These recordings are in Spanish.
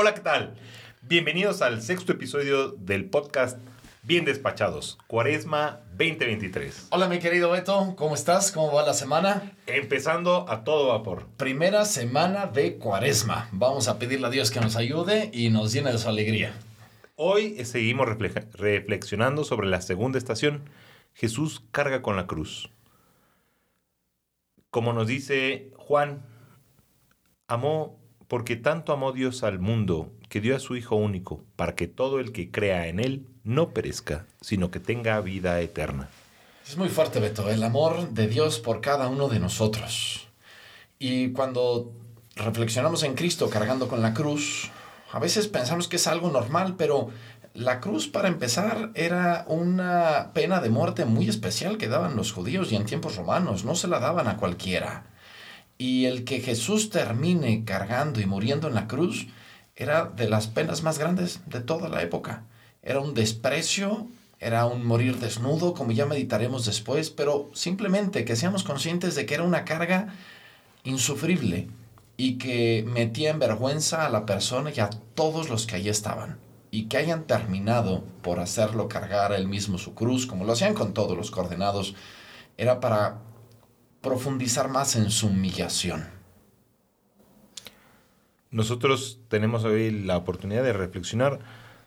Hola, ¿qué tal? Bienvenidos al sexto episodio del podcast Bien Despachados, Cuaresma 2023. Hola mi querido Beto, ¿cómo estás? ¿Cómo va la semana? Empezando a todo vapor. Primera semana de Cuaresma. Vamos a pedirle a Dios que nos ayude y nos llene de su alegría. Hoy seguimos reflexionando sobre la segunda estación. Jesús carga con la cruz. Como nos dice Juan, amó porque tanto amó Dios al mundo que dio a su Hijo único, para que todo el que crea en Él no perezca, sino que tenga vida eterna. Es muy fuerte, Beto, el amor de Dios por cada uno de nosotros. Y cuando reflexionamos en Cristo cargando con la cruz, a veces pensamos que es algo normal, pero la cruz, para empezar, era una pena de muerte muy especial que daban los judíos y en tiempos romanos. No se la daban a cualquiera. Y el que Jesús termine cargando y muriendo en la cruz era de las penas más grandes de toda la época. Era un desprecio, era un morir desnudo, como ya meditaremos después, pero simplemente que seamos conscientes de que era una carga insufrible y que metía en vergüenza a la persona y a todos los que allí estaban. Y que hayan terminado por hacerlo cargar él mismo su cruz, como lo hacían con todos los coordenados, era para profundizar más en su humillación. Nosotros tenemos hoy la oportunidad de reflexionar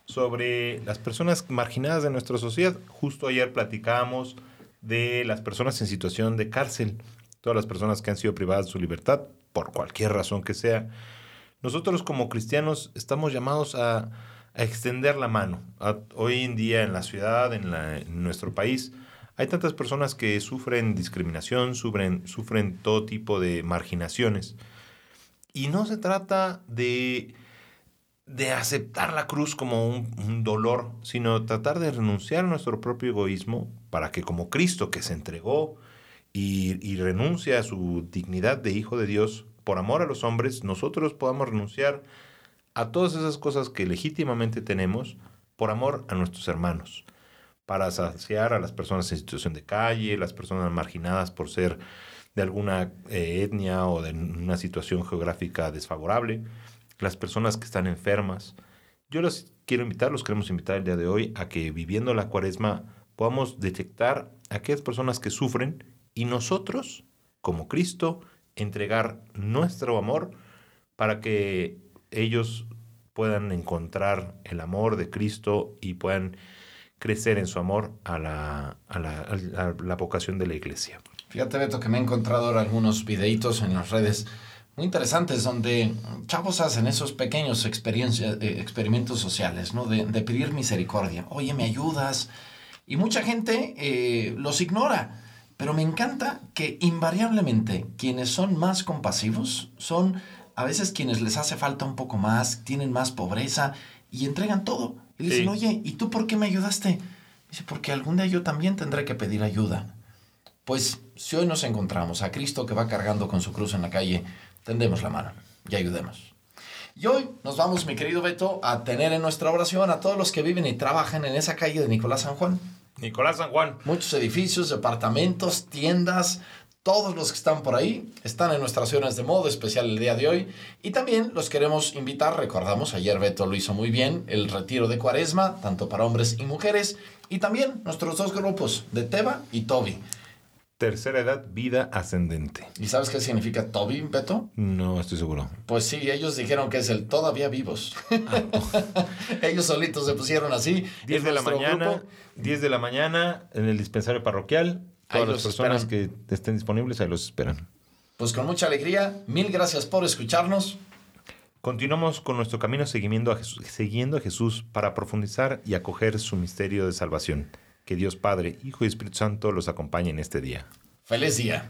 sobre las personas marginadas de nuestra sociedad. Justo ayer platicábamos de las personas en situación de cárcel, todas las personas que han sido privadas de su libertad por cualquier razón que sea. Nosotros como cristianos estamos llamados a, extender la mano. hoy en día en la ciudad, en, en, nuestro país, hay tantas personas que sufren discriminación, sufren, sufren todo tipo de marginaciones. Y no se trata de, de aceptar la cruz como un, dolor, sino tratar de renunciar a nuestro propio egoísmo para que como Cristo que se entregó y, y renuncia a su dignidad de Hijo de Dios, por amor a los hombres, nosotros podamos renunciar a todas esas cosas que legítimamente tenemos por amor a nuestros hermanos, para saciar a las personas en situación de calle, las personas marginadas por ser de alguna eh, etnia o de una situación geográfica desfavorable, las personas que están enfermas. Yo los quiero invitar, los queremos invitar el día de hoy a que viviendo la cuaresma podamos detectar a aquellas personas que sufren y nosotros, como Cristo, entregar nuestro amor para que ellos puedan encontrar el amor de Cristo y puedan crecer en su amor a la, a la, vocación de la iglesia. Fíjate, Beto, que me he encontrado ahora algunos videitos en las redes muy interesantes donde chavos hacen esos pequeños eh, experimentos sociales, ¿no? De, pedir misericordia. Oye, ¿me ayudas? Y mucha gente eh, los ignora. Pero me encanta que invariablemente quienes son más compasivos son a veces quienes les hace falta un poco más, tienen más pobreza y entregan todo. Y dicen, oye, ¿y tú por qué me ayudaste? Dice, porque algún día yo también tendré que pedir ayuda. Pues si hoy nos encontramos a Cristo que va cargando con su cruz en la calle, tendemos la mano y ayudemos. Y hoy nos vamos, mi querido Beto, a tener en nuestra oración a todos los que viven y trabajan en esa calle de Nicolás San Juan. Nicolás San Juan. Muchos edificios, departamentos, tiendas, todos los que están por ahí están en nuestras zonas de modo especial el día de hoy. Y también los queremos invitar, recordamos, ayer Beto lo hizo muy bien, el retiro de cuaresma, tanto para hombres y mujeres. Y también nuestros dos grupos, de Teba y Toby. Tercera edad, vida ascendente. ¿Y sabes qué significa Toby, Beto? No, estoy seguro. Pues sí, ellos dijeron que es el todavía vivos. Ah, ellos solitos se pusieron así. 10 de la mañana, 10 de la mañana en el dispensario parroquial. Todas las personas que estén disponibles ahí los esperan. Pues con mucha alegría, mil gracias por escucharnos. Continuamos con nuestro camino siguiendo a Jesús, siguiendo a Jesús para profundizar y acoger su misterio de salvación. Que Dios Padre, Hijo y Espíritu Santo los acompañe en este día. Feliz día.